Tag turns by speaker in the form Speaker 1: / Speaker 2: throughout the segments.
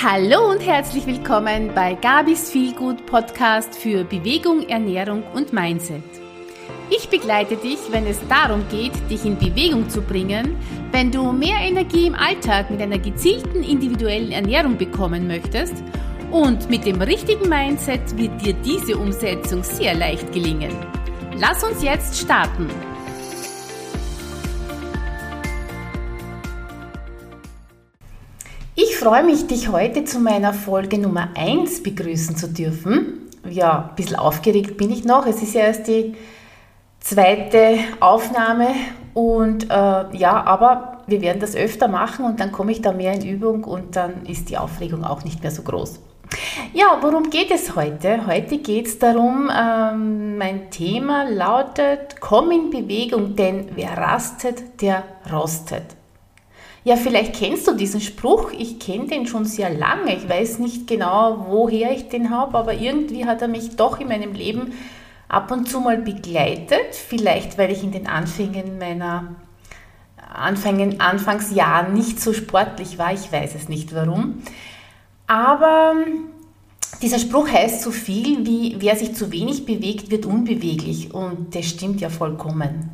Speaker 1: Hallo und herzlich willkommen bei Gabis Feelgood Podcast für Bewegung, Ernährung und Mindset. Ich begleite dich, wenn es darum geht, dich in Bewegung zu bringen, wenn du mehr Energie im Alltag mit einer gezielten individuellen Ernährung bekommen möchtest und mit dem richtigen Mindset wird dir diese Umsetzung sehr leicht gelingen. Lass uns jetzt starten. Freue mich, dich heute zu meiner Folge Nummer 1 begrüßen zu dürfen. Ja, ein bisschen aufgeregt bin ich noch. Es ist ja erst die zweite Aufnahme und äh, ja, aber wir werden das öfter machen und dann komme ich da mehr in Übung und dann ist die Aufregung auch nicht mehr so groß. Ja, worum geht es heute? Heute geht es darum, ähm, mein Thema lautet, komm in Bewegung, denn wer rastet, der rostet. Ja, vielleicht kennst du diesen Spruch. Ich kenne den schon sehr lange. Ich weiß nicht genau, woher ich den habe, aber irgendwie hat er mich doch in meinem Leben ab und zu mal begleitet. Vielleicht, weil ich in den Anfängen meiner Anfängen, Anfangsjahren nicht so sportlich war. Ich weiß es nicht warum. Aber dieser Spruch heißt so viel wie, wer sich zu wenig bewegt, wird unbeweglich. Und das stimmt ja vollkommen.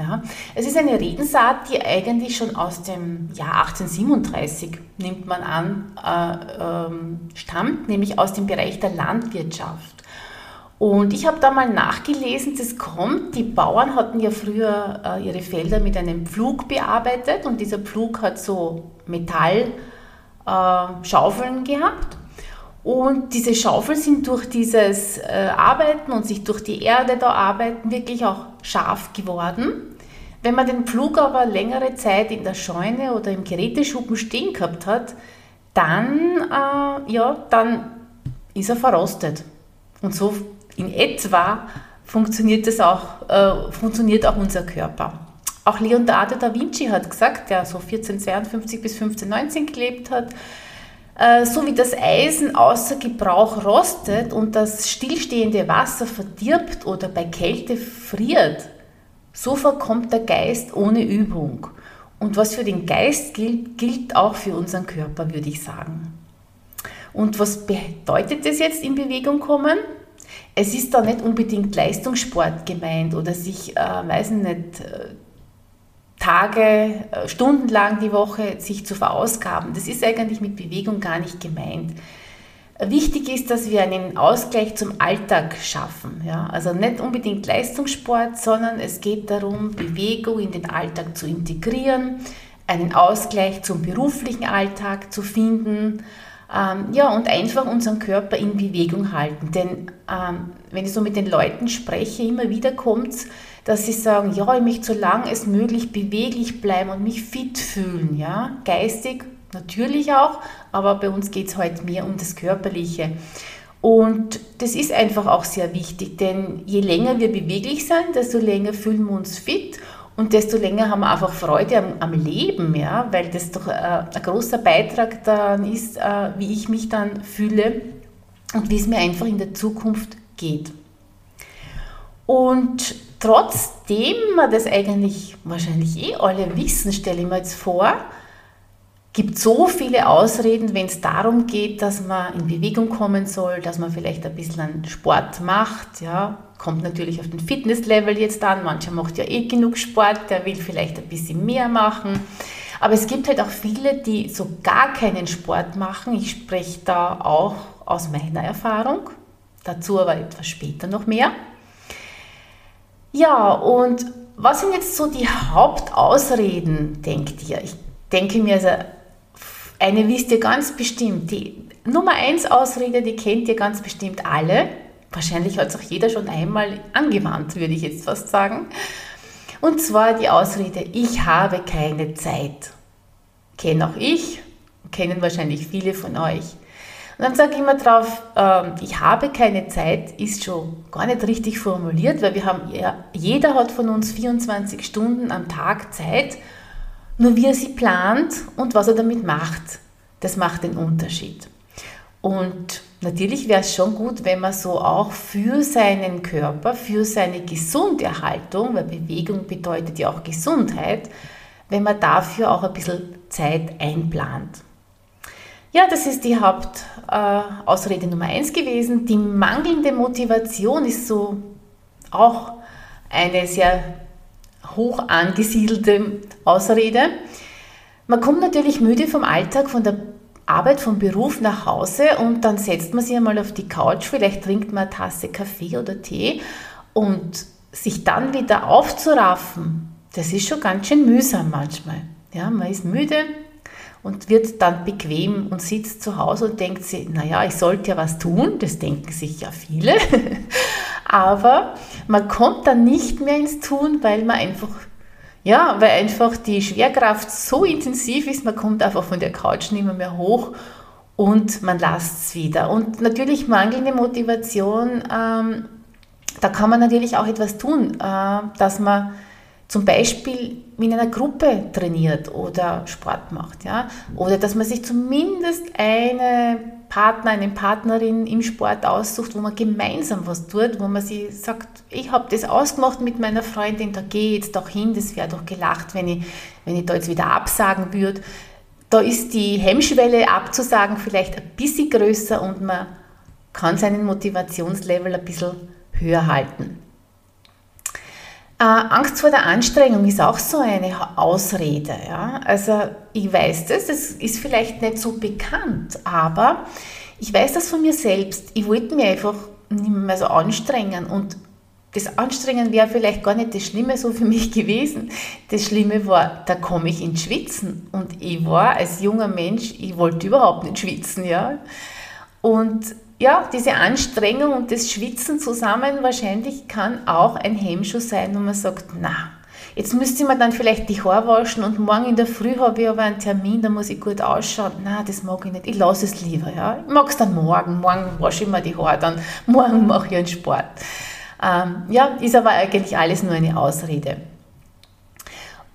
Speaker 1: Ja, es ist eine Redensart, die eigentlich schon aus dem Jahr 1837, nimmt man an, äh, ähm, stammt, nämlich aus dem Bereich der Landwirtschaft. Und ich habe da mal nachgelesen, das kommt, die Bauern hatten ja früher äh, ihre Felder mit einem Pflug bearbeitet und dieser Pflug hat so Metallschaufeln äh, gehabt. Und diese Schaufeln sind durch dieses äh, Arbeiten und sich durch die Erde da arbeiten wirklich auch scharf geworden. Wenn man den Pflug aber längere Zeit in der Scheune oder im Geräteschuppen stehen gehabt hat, dann, äh, ja, dann ist er verrostet. Und so in etwa funktioniert, das auch, äh, funktioniert auch unser Körper. Auch Leonardo da Vinci hat gesagt, der so 1452 bis 1519 gelebt hat, so wie das Eisen außer Gebrauch rostet und das stillstehende Wasser verdirbt oder bei Kälte friert, so verkommt der Geist ohne Übung. Und was für den Geist gilt, gilt auch für unseren Körper, würde ich sagen. Und was bedeutet das jetzt in Bewegung kommen? Es ist da nicht unbedingt Leistungssport gemeint oder sich, äh, weiß nicht, äh, Tage, äh, stundenlang die Woche sich zu verausgaben. Das ist eigentlich mit Bewegung gar nicht gemeint. Wichtig ist, dass wir einen Ausgleich zum Alltag schaffen. Ja? Also nicht unbedingt Leistungssport, sondern es geht darum, Bewegung in den Alltag zu integrieren, einen Ausgleich zum beruflichen Alltag zu finden. Ähm, ja, und einfach unseren Körper in Bewegung halten. Denn ähm, wenn ich so mit den Leuten spreche, immer wieder kommt es, dass sie sagen, ja, ich möchte so lange es möglich beweglich bleiben und mich fit fühlen, ja, geistig natürlich auch, aber bei uns geht es heute mehr um das Körperliche. Und das ist einfach auch sehr wichtig, denn je länger wir beweglich sind, desto länger fühlen wir uns fit und desto länger haben wir einfach Freude am, am Leben, ja, weil das doch äh, ein großer Beitrag daran ist, äh, wie ich mich dann fühle und wie es mir einfach in der Zukunft geht. Und trotzdem wir das eigentlich wahrscheinlich eh alle wissen, stelle ich mir jetzt vor, gibt so viele Ausreden, wenn es darum geht, dass man in Bewegung kommen soll, dass man vielleicht ein bisschen Sport macht. Ja, kommt natürlich auf den Fitnesslevel jetzt an. Mancher macht ja eh genug Sport, der will vielleicht ein bisschen mehr machen. Aber es gibt halt auch viele, die so gar keinen Sport machen. Ich spreche da auch aus meiner Erfahrung. Dazu aber etwas später noch mehr. Ja, und was sind jetzt so die Hauptausreden, denkt ihr? Ich denke mir, also eine wisst ihr ganz bestimmt. Die Nummer 1 Ausrede, die kennt ihr ganz bestimmt alle. Wahrscheinlich hat es auch jeder schon einmal angewandt, würde ich jetzt fast sagen. Und zwar die Ausrede, ich habe keine Zeit. Kenne auch ich, kennen wahrscheinlich viele von euch. Und dann sage ich immer drauf, äh, ich habe keine Zeit, ist schon gar nicht richtig formuliert, weil wir haben, ja, jeder hat von uns 24 Stunden am Tag Zeit nur wie er sie plant und was er damit macht, das macht den Unterschied. Und natürlich wäre es schon gut, wenn man so auch für seinen Körper, für seine Gesunderhaltung, weil Bewegung bedeutet ja auch Gesundheit, wenn man dafür auch ein bisschen Zeit einplant. Ja, das ist die Hauptausrede äh, Nummer eins gewesen. Die mangelnde Motivation ist so auch eine sehr hoch angesiedelte Ausrede. Man kommt natürlich müde vom Alltag, von der Arbeit, vom Beruf nach Hause und dann setzt man sich einmal auf die Couch, vielleicht trinkt man eine Tasse Kaffee oder Tee und sich dann wieder aufzuraffen, das ist schon ganz schön mühsam manchmal. Ja, man ist müde und wird dann bequem und sitzt zu Hause und denkt sich, naja, ich sollte ja was tun, das denken sich ja viele, aber man kommt dann nicht mehr ins Tun, weil man einfach ja, weil einfach die Schwerkraft so intensiv ist, man kommt einfach von der Couch nicht mehr, hoch und man lasst es wieder. Und natürlich mangelnde Motivation, ähm, da kann man natürlich auch etwas tun, äh, dass man zum Beispiel in einer Gruppe trainiert oder Sport macht, ja, oder dass man sich zumindest eine Partner, eine Partnerin im Sport aussucht, wo man gemeinsam was tut, wo man sich sagt, ich habe das ausgemacht mit meiner Freundin, da gehe ich jetzt doch hin, das wäre doch gelacht, wenn ich, wenn ich da jetzt wieder absagen würde. Da ist die Hemmschwelle abzusagen vielleicht ein bisschen größer und man kann seinen Motivationslevel ein bisschen höher halten. Äh, Angst vor der Anstrengung ist auch so eine Ausrede. Ja? Also ich weiß das, das ist vielleicht nicht so bekannt, aber ich weiß das von mir selbst. Ich wollte mich einfach nicht mehr so anstrengen und das Anstrengen wäre vielleicht gar nicht das Schlimme so für mich gewesen. Das Schlimme war, da komme ich ins Schwitzen und ich war als junger Mensch, ich wollte überhaupt nicht schwitzen, ja. Und ja, diese Anstrengung und das Schwitzen zusammen wahrscheinlich kann auch ein Hemmschuh sein, wo man sagt, na, jetzt müsste man dann vielleicht die Haare waschen und morgen in der Früh habe ich aber einen Termin, da muss ich gut ausschauen. Na, das mag ich nicht, ich lasse es lieber. Ja. Ich mag es dann morgen, morgen wasche ich mir die Haare, dann morgen mache ich einen Sport. Ähm, ja, ist aber eigentlich alles nur eine Ausrede.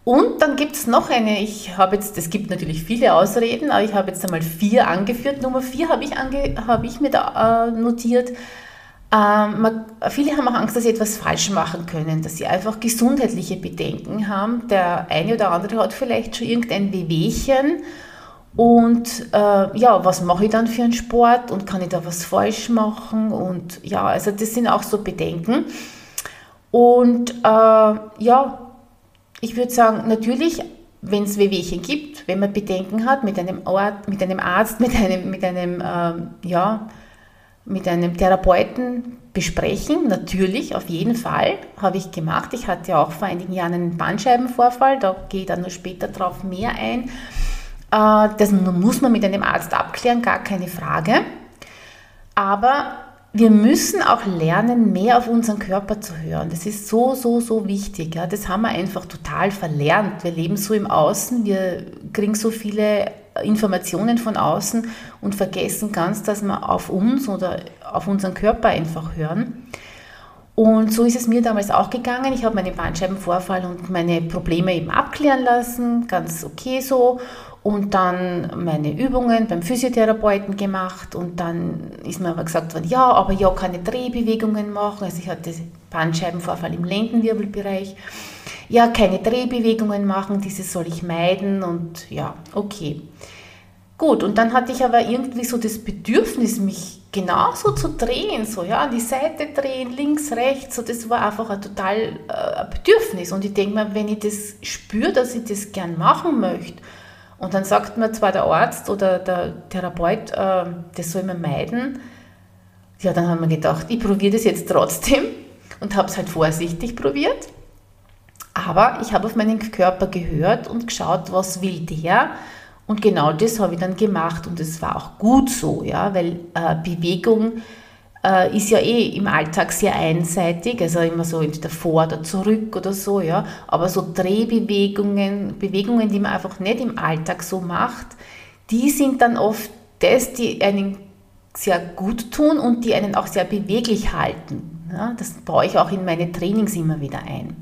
Speaker 1: Und dann gibt es noch eine, ich habe jetzt, es gibt natürlich viele Ausreden, aber ich habe jetzt einmal vier angeführt. Nummer vier habe ich, ange, habe ich mir da äh, notiert. Ähm, viele haben auch Angst, dass sie etwas falsch machen können, dass sie einfach gesundheitliche Bedenken haben. Der eine oder andere hat vielleicht schon irgendein Wehwehchen und äh, ja, was mache ich dann für einen Sport und kann ich da was falsch machen? Und ja, also das sind auch so Bedenken. Und äh, ja, ich würde sagen, natürlich, wenn es Wehwehchen gibt, wenn man Bedenken hat mit einem, Ort, mit einem Arzt, mit einem, mit einem, ähm, ja, mit einem Therapeuten besprechen, natürlich, auf jeden Fall, habe ich gemacht. Ich hatte ja auch vor einigen Jahren einen Bandscheibenvorfall, da gehe ich dann noch später drauf mehr ein. Äh, das muss man mit einem Arzt abklären, gar keine Frage. Aber wir müssen auch lernen, mehr auf unseren Körper zu hören. Das ist so, so, so wichtig. Ja. Das haben wir einfach total verlernt. Wir leben so im Außen, wir kriegen so viele Informationen von außen und vergessen ganz, dass wir auf uns oder auf unseren Körper einfach hören. Und so ist es mir damals auch gegangen. Ich habe meinen Bandscheibenvorfall und meine Probleme eben abklären lassen, ganz okay so und dann meine Übungen beim Physiotherapeuten gemacht und dann ist mir aber gesagt worden, ja, aber ja keine Drehbewegungen machen. Also ich hatte Bandscheibenvorfall im Lendenwirbelbereich. Ja, keine Drehbewegungen machen, diese soll ich meiden und ja, okay. Gut, und dann hatte ich aber irgendwie so das Bedürfnis, mich genauso zu drehen, so ja, an die Seite drehen, links, rechts, so das war einfach ein total äh, Bedürfnis. Und ich denke mir, wenn ich das spüre, dass ich das gern machen möchte, und dann sagt mir zwar der Arzt oder der Therapeut, äh, das soll man meiden. Ja, dann haben wir gedacht, ich probiere das jetzt trotzdem und habe es halt vorsichtig probiert. Aber ich habe auf meinen Körper gehört und geschaut, was will der. Und genau das habe ich dann gemacht und es war auch gut so, ja, weil äh, Bewegung äh, ist ja eh im Alltag sehr einseitig, also immer so entweder vor oder zurück oder so, ja. Aber so Drehbewegungen, Bewegungen, die man einfach nicht im Alltag so macht, die sind dann oft das, die einen sehr gut tun und die einen auch sehr beweglich halten. Ja, das baue ich auch in meine Trainings immer wieder ein.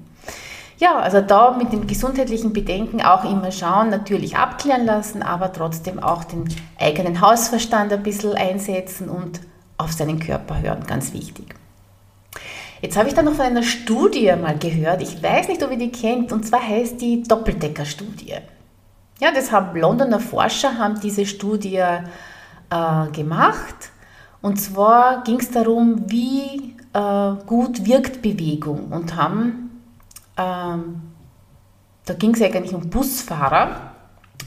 Speaker 1: Ja, also da mit den gesundheitlichen Bedenken auch immer schauen, natürlich abklären lassen, aber trotzdem auch den eigenen Hausverstand ein bisschen einsetzen und auf seinen Körper hören, ganz wichtig. Jetzt habe ich dann noch von einer Studie mal gehört, ich weiß nicht, ob ihr die kennt, und zwar heißt die Doppeldecker-Studie. Ja, das haben Londoner Forscher haben diese Studie äh, gemacht. Und zwar ging es darum, wie äh, gut wirkt Bewegung und haben, ähm, da ging es eigentlich um Busfahrer,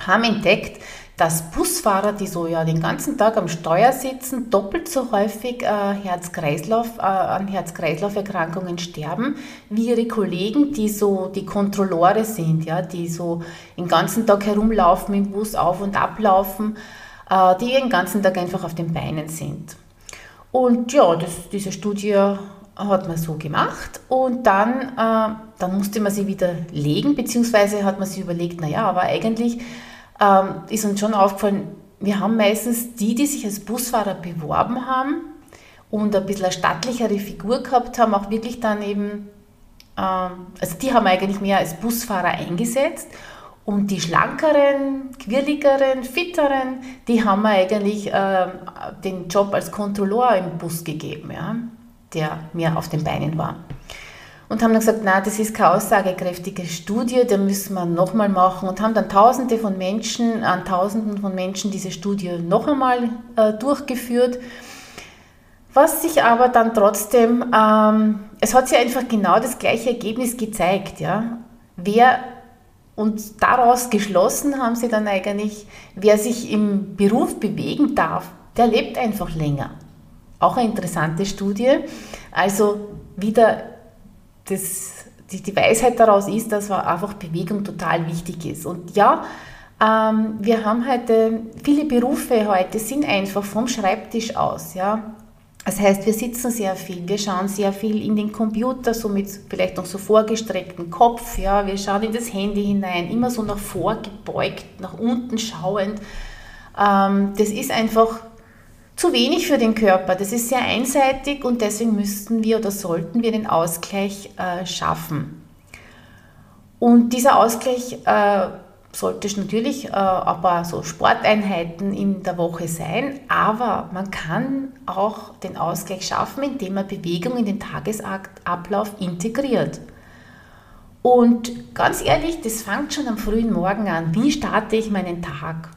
Speaker 1: haben entdeckt, dass Busfahrer, die so ja den ganzen Tag am Steuer sitzen, doppelt so häufig äh, Herz-Kreislauf, äh, an Herz-Kreislauf-Erkrankungen sterben, wie ihre Kollegen, die so die Kontrolleure sind, ja, die so den ganzen Tag herumlaufen im Bus, auf und ablaufen, äh, die den ganzen Tag einfach auf den Beinen sind. Und ja, das, diese Studie hat man so gemacht und dann, äh, dann musste man sie wieder legen, beziehungsweise hat man sich überlegt, naja, aber eigentlich ähm, ist uns schon aufgefallen, wir haben meistens die, die sich als Busfahrer beworben haben und ein bisschen eine stattlichere Figur gehabt haben, auch wirklich dann eben, ähm, also die haben eigentlich mehr als Busfahrer eingesetzt. Und die schlankeren, quirligeren, fitteren, die haben wir eigentlich äh, den Job als Kontrolleur im Bus gegeben, ja, der mehr auf den Beinen war und haben dann gesagt, na, das ist keine aussagekräftige Studie, da müssen wir nochmal machen und haben dann Tausende von Menschen, an Tausenden von Menschen diese Studie noch einmal äh, durchgeführt. Was sich aber dann trotzdem, ähm, es hat sich einfach genau das gleiche Ergebnis gezeigt, ja. Wer und daraus geschlossen haben sie dann eigentlich, wer sich im Beruf bewegen darf, der lebt einfach länger. Auch eine interessante Studie. Also wieder das, die, die Weisheit daraus ist, dass einfach Bewegung total wichtig ist. Und ja, ähm, wir haben heute, viele Berufe heute sind einfach vom Schreibtisch aus, ja. Das heißt, wir sitzen sehr viel, wir schauen sehr viel in den Computer, so mit vielleicht noch so vorgestrecktem Kopf, ja, wir schauen in das Handy hinein, immer so nach vorgebeugt, nach unten schauend. Ähm, das ist einfach zu wenig für den Körper. Das ist sehr einseitig und deswegen müssten wir oder sollten wir den Ausgleich äh, schaffen. Und dieser Ausgleich äh, sollte natürlich äh, aber so Sporteinheiten in der Woche sein, aber man kann auch den Ausgleich schaffen, indem man Bewegung in den Tagesablauf integriert. Und ganz ehrlich, das fängt schon am frühen Morgen an. Wie starte ich meinen Tag?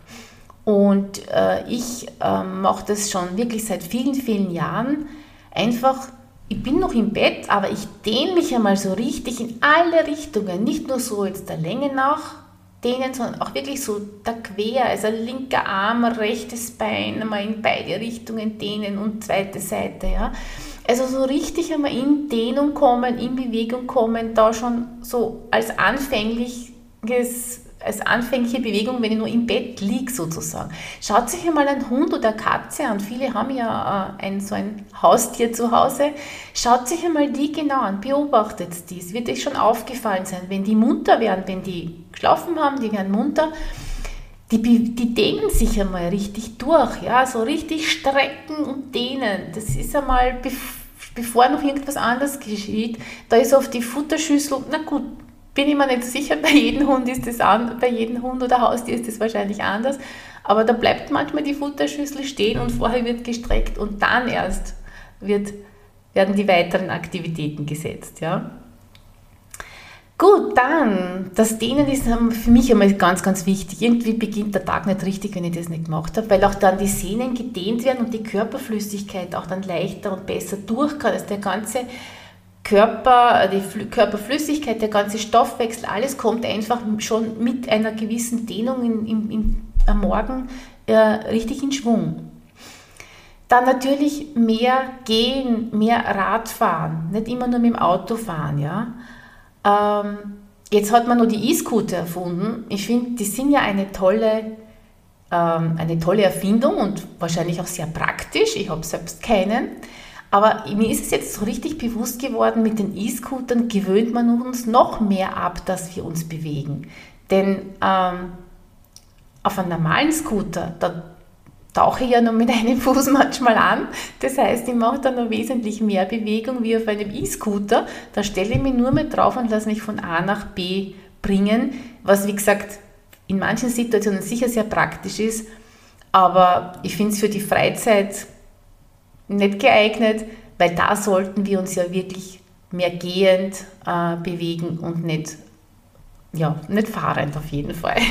Speaker 1: Und äh, ich äh, mache das schon wirklich seit vielen, vielen Jahren. Einfach, ich bin noch im Bett, aber ich dehne mich einmal so richtig in alle Richtungen. Nicht nur so jetzt der Länge nach dehnen, sondern auch wirklich so da quer, also linker Arm, rechtes Bein, einmal in beide Richtungen dehnen und zweite Seite. Ja. Also so richtig einmal in Dehnung kommen, in Bewegung kommen, da schon so als anfängliches als anfängliche Bewegung, wenn ich nur im Bett liege sozusagen. Schaut sich einmal einen Hund oder eine Katze an. Viele haben ja äh, ein, so ein Haustier zu Hause. Schaut sich einmal die genau an, beobachtet dies. Wird euch schon aufgefallen sein, wenn die munter werden, wenn die geschlafen haben, die werden munter, die, die dehnen sich einmal richtig durch, ja, so richtig strecken und dehnen. Das ist einmal, bevor noch irgendwas anderes geschieht, da ist oft die Futterschüssel, na gut, bin ich mir nicht sicher, bei jedem Hund ist das an, bei jedem Hund oder Haustier ist das wahrscheinlich anders. Aber da bleibt manchmal die Futterschüssel stehen und vorher wird gestreckt und dann erst wird, werden die weiteren Aktivitäten gesetzt. Ja? Gut, dann, das Dehnen ist für mich einmal ganz, ganz wichtig. Irgendwie beginnt der Tag nicht richtig, wenn ich das nicht gemacht habe, weil auch dann die Sehnen gedehnt werden und die Körperflüssigkeit auch dann leichter und besser durch kann. Also der ganze Körper, die Körperflüssigkeit, der ganze Stoffwechsel, alles kommt einfach schon mit einer gewissen Dehnung in, in, in, am Morgen äh, richtig in Schwung. Dann natürlich mehr gehen, mehr Radfahren, nicht immer nur mit dem Auto fahren. Ja? Ähm, jetzt hat man nur die E-Scooter erfunden. Ich finde, die sind ja eine tolle, ähm, eine tolle Erfindung und wahrscheinlich auch sehr praktisch. Ich habe selbst keinen. Aber mir ist es jetzt so richtig bewusst geworden, mit den E-Scootern gewöhnt man uns noch mehr ab, dass wir uns bewegen. Denn ähm, auf einem normalen Scooter, da tauche ich ja nur mit einem Fuß manchmal an. Das heißt, ich mache da noch wesentlich mehr Bewegung wie auf einem E-Scooter. Da stelle ich mich nur mit drauf und lasse mich von A nach B bringen, was wie gesagt in manchen Situationen sicher sehr praktisch ist. Aber ich finde es für die Freizeit nicht geeignet, weil da sollten wir uns ja wirklich mehr gehend äh, bewegen und nicht, ja, nicht fahrend auf jeden Fall.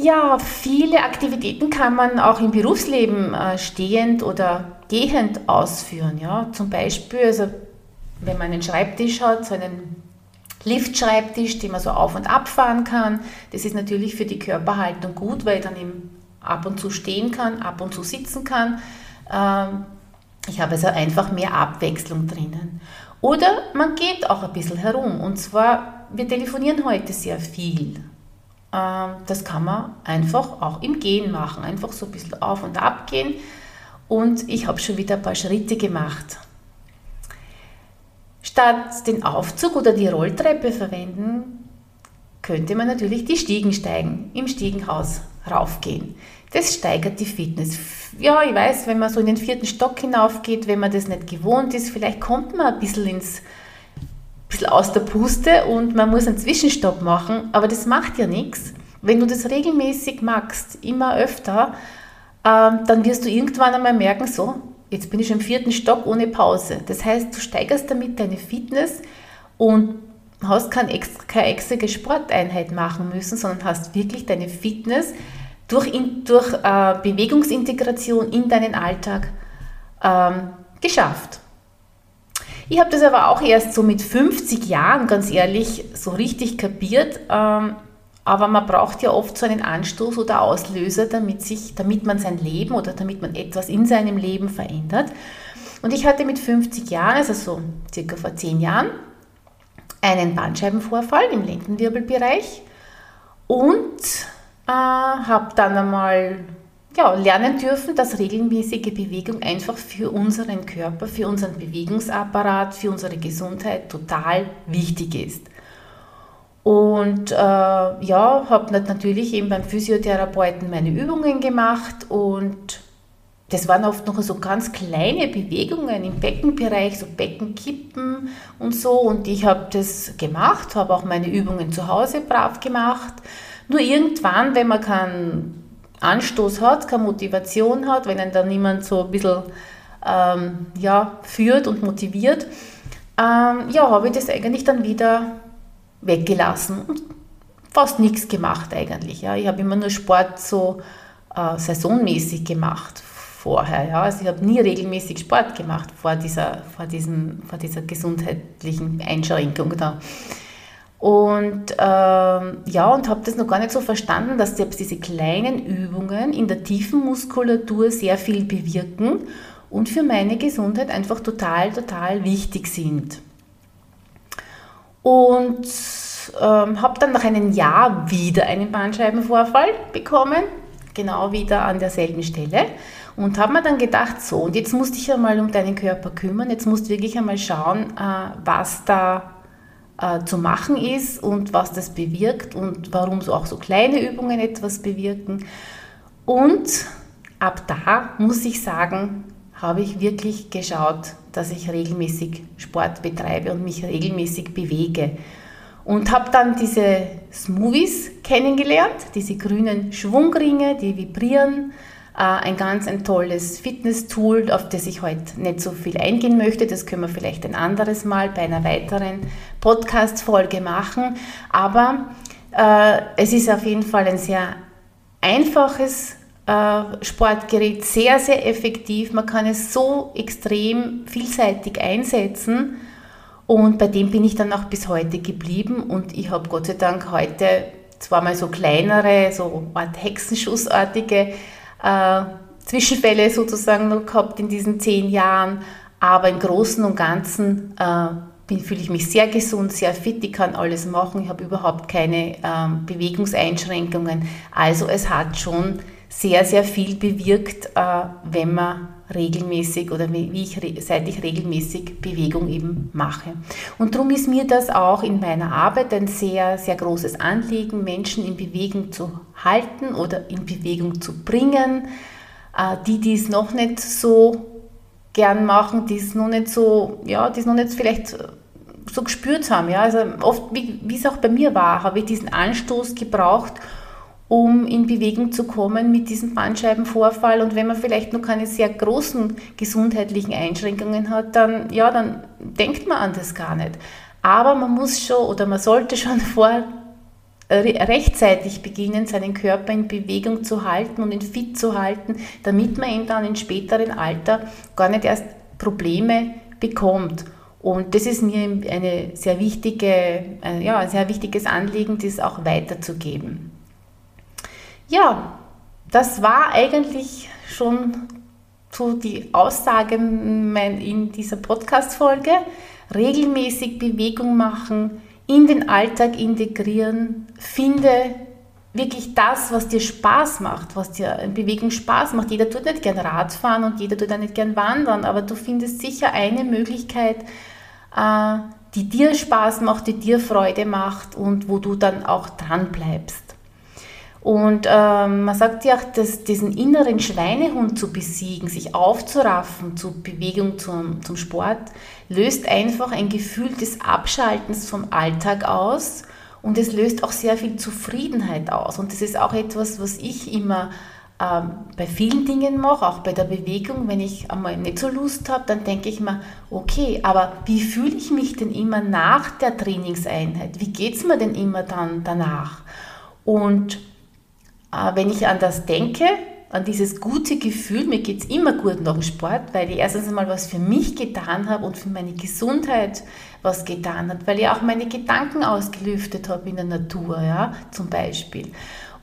Speaker 1: Ja, viele Aktivitäten kann man auch im Berufsleben äh, stehend oder gehend ausführen. Ja? Zum Beispiel, also wenn man einen Schreibtisch hat, so einen Liftschreibtisch, den man so auf und ab fahren kann. Das ist natürlich für die Körperhaltung gut, weil ich dann eben ab und zu stehen kann, ab und zu sitzen kann. Ähm, ich habe also einfach mehr Abwechslung drinnen. Oder man geht auch ein bisschen herum. Und zwar, wir telefonieren heute sehr viel. Ähm, das kann man einfach auch im Gehen machen. Einfach so ein bisschen auf und ab gehen. Und ich habe schon wieder ein paar Schritte gemacht. Statt den Aufzug oder die Rolltreppe verwenden, könnte man natürlich die Stiegen steigen, im Stiegenhaus raufgehen. Das steigert die Fitness. Ja, ich weiß, wenn man so in den vierten Stock hinaufgeht, wenn man das nicht gewohnt ist, vielleicht kommt man ein bisschen ins bisschen aus der Puste und man muss einen Zwischenstopp machen, aber das macht ja nichts. Wenn du das regelmäßig machst, immer öfter, ähm, dann wirst du irgendwann einmal merken, so, jetzt bin ich im vierten Stock ohne Pause. Das heißt, du steigerst damit deine Fitness und hast keine extra, keine extra Sporteinheit machen müssen, sondern hast wirklich deine Fitness durch, durch äh, Bewegungsintegration in deinen Alltag ähm, geschafft. Ich habe das aber auch erst so mit 50 Jahren, ganz ehrlich, so richtig kapiert. Ähm, aber man braucht ja oft so einen Anstoß oder Auslöser, damit, sich, damit man sein Leben oder damit man etwas in seinem Leben verändert. Und ich hatte mit 50 Jahren, also so circa vor 10 Jahren, einen Bandscheibenvorfall im Lendenwirbelbereich und äh, habe dann einmal ja, lernen dürfen, dass regelmäßige Bewegung einfach für unseren Körper, für unseren Bewegungsapparat, für unsere Gesundheit total wichtig ist. Und äh, ja, habe natürlich eben beim Physiotherapeuten meine Übungen gemacht und das waren oft noch so ganz kleine Bewegungen im Beckenbereich, so Beckenkippen und so. Und ich habe das gemacht, habe auch meine Übungen zu Hause brav gemacht. Nur irgendwann, wenn man keinen Anstoß hat, keine Motivation hat, wenn einen dann niemand so ein bisschen ähm, ja, führt und motiviert, ähm, ja, habe ich das eigentlich dann wieder weggelassen und fast nichts gemacht eigentlich. Ja. Ich habe immer nur Sport so äh, saisonmäßig gemacht vorher. Ja. Also ich habe nie regelmäßig Sport gemacht vor dieser, vor diesem, vor dieser gesundheitlichen Einschränkung da. Und ähm, ja, und habe das noch gar nicht so verstanden, dass selbst diese kleinen Übungen in der tiefen Muskulatur sehr viel bewirken und für meine Gesundheit einfach total, total wichtig sind. Und ähm, habe dann nach einem Jahr wieder einen Bandscheibenvorfall bekommen, genau wieder an derselben Stelle. Und habe mir dann gedacht, so, und jetzt musst du dich einmal um deinen Körper kümmern, jetzt musst du wirklich einmal schauen, äh, was da äh, zu machen ist und was das bewirkt und warum so auch so kleine Übungen etwas bewirken. Und ab da muss ich sagen, habe ich wirklich geschaut, dass ich regelmäßig Sport betreibe und mich regelmäßig bewege. Und habe dann diese Smoothies kennengelernt, diese grünen Schwungringe, die vibrieren. Äh, ein ganz ein tolles Fitness-Tool, auf das ich heute nicht so viel eingehen möchte. Das können wir vielleicht ein anderes Mal bei einer weiteren Podcast-Folge machen. Aber äh, es ist auf jeden Fall ein sehr einfaches äh, Sportgerät sehr, sehr effektiv. Man kann es so extrem vielseitig einsetzen. Und bei dem bin ich dann auch bis heute geblieben. Und ich habe Gott sei Dank heute zwar so kleinere, so Art Hexenschussartige äh, Zwischenfälle sozusagen noch gehabt in diesen zehn Jahren. Aber im Großen und Ganzen äh, fühle ich mich sehr gesund, sehr fit, ich kann alles machen, ich habe überhaupt keine ähm, Bewegungseinschränkungen. Also es hat schon sehr, sehr viel bewirkt, äh, wenn man regelmäßig oder wie ich, seit ich regelmäßig Bewegung eben mache. Und darum ist mir das auch in meiner Arbeit ein sehr, sehr großes Anliegen, Menschen in Bewegung zu halten oder in Bewegung zu bringen. Äh, die, die es noch nicht so gern machen, die es noch nicht so, ja, die es noch nicht vielleicht so gespürt haben. Ja? Also oft, wie, wie es auch bei mir war, habe ich diesen Anstoß gebraucht, um in Bewegung zu kommen mit diesem Bandscheibenvorfall. Und wenn man vielleicht noch keine sehr großen gesundheitlichen Einschränkungen hat, dann, ja, dann denkt man an das gar nicht. Aber man muss schon oder man sollte schon vor rechtzeitig beginnen, seinen Körper in Bewegung zu halten und ihn fit zu halten, damit man ihn dann im späteren Alter gar nicht erst Probleme bekommt. Und das ist mir eine sehr wichtige, äh, ja, ein sehr wichtiges Anliegen, das auch weiterzugeben. Ja, das war eigentlich schon so die Aussage in dieser Podcast-Folge. Regelmäßig Bewegung machen, in den Alltag integrieren, finde wirklich das, was dir Spaß macht, was dir in Bewegung Spaß macht. Jeder tut nicht gern Radfahren und jeder tut auch nicht gern wandern, aber du findest sicher eine Möglichkeit, äh, die dir Spaß macht, die dir Freude macht und wo du dann auch dran bleibst. Und ähm, man sagt ja auch, dass diesen inneren Schweinehund zu besiegen, sich aufzuraffen zur Bewegung, zum, zum Sport, löst einfach ein Gefühl des Abschaltens vom Alltag aus und es löst auch sehr viel Zufriedenheit aus. Und das ist auch etwas, was ich immer ähm, bei vielen Dingen mache, auch bei der Bewegung. Wenn ich einmal nicht so Lust habe, dann denke ich mir, okay, aber wie fühle ich mich denn immer nach der Trainingseinheit? Wie geht es mir denn immer dann danach? Und wenn ich an das denke, an dieses gute Gefühl, mir geht es immer gut nach dem Sport, weil ich erstens einmal was für mich getan habe und für meine Gesundheit was getan habe, weil ich auch meine Gedanken ausgelüftet habe in der Natur, ja, zum Beispiel.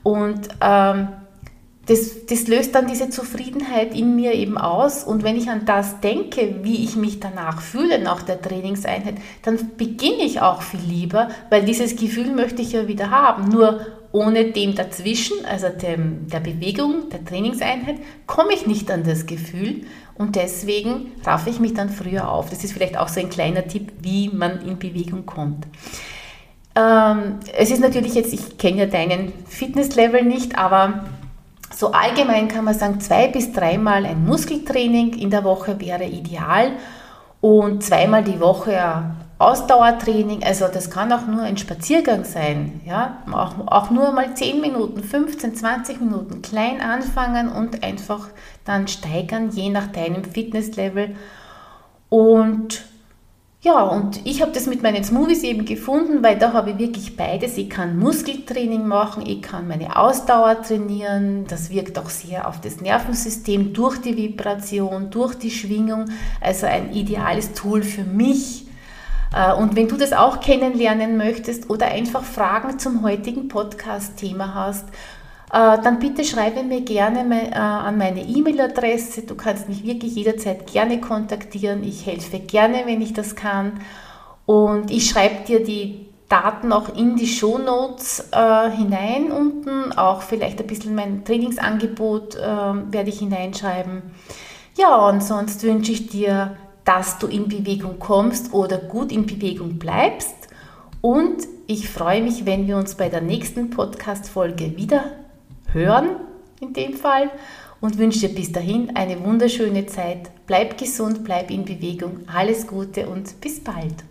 Speaker 1: Und ähm, das, das löst dann diese Zufriedenheit in mir eben aus. Und wenn ich an das denke, wie ich mich danach fühle nach der Trainingseinheit, dann beginne ich auch viel lieber, weil dieses Gefühl möchte ich ja wieder haben. Nur ohne dem dazwischen, also dem, der Bewegung, der Trainingseinheit, komme ich nicht an das Gefühl. Und deswegen raffe ich mich dann früher auf. Das ist vielleicht auch so ein kleiner Tipp, wie man in Bewegung kommt. Ähm, es ist natürlich jetzt, ich kenne ja deinen Fitnesslevel nicht, aber so allgemein kann man sagen, zwei bis dreimal ein Muskeltraining in der Woche wäre ideal und zweimal die Woche Ausdauertraining. Also das kann auch nur ein Spaziergang sein, ja, auch, auch nur mal 10 Minuten, 15, 20 Minuten klein anfangen und einfach dann steigern, je nach deinem Fitnesslevel. Und ja, und ich habe das mit meinen Smoothies eben gefunden, weil da habe ich wirklich beides. Ich kann Muskeltraining machen, ich kann meine Ausdauer trainieren. Das wirkt auch sehr auf das Nervensystem durch die Vibration, durch die Schwingung. Also ein ideales Tool für mich. Äh, und wenn du das auch kennenlernen möchtest oder einfach Fragen zum heutigen Podcast-Thema hast, äh, dann bitte schreibe mir gerne äh, an meine E-Mail-Adresse. Du kannst mich wirklich jederzeit gerne kontaktieren. Ich helfe gerne, wenn ich das kann. Und ich schreibe dir die Daten auch in die Shownotes äh, hinein unten. Auch vielleicht ein bisschen mein Trainingsangebot äh, werde ich hineinschreiben. Ja, und sonst wünsche ich dir, dass du in Bewegung kommst oder gut in Bewegung bleibst. Und ich freue mich, wenn wir uns bei der nächsten Podcast-Folge wieder hören in dem Fall und wünsche dir bis dahin eine wunderschöne Zeit. Bleib gesund, bleib in Bewegung. Alles Gute und bis bald.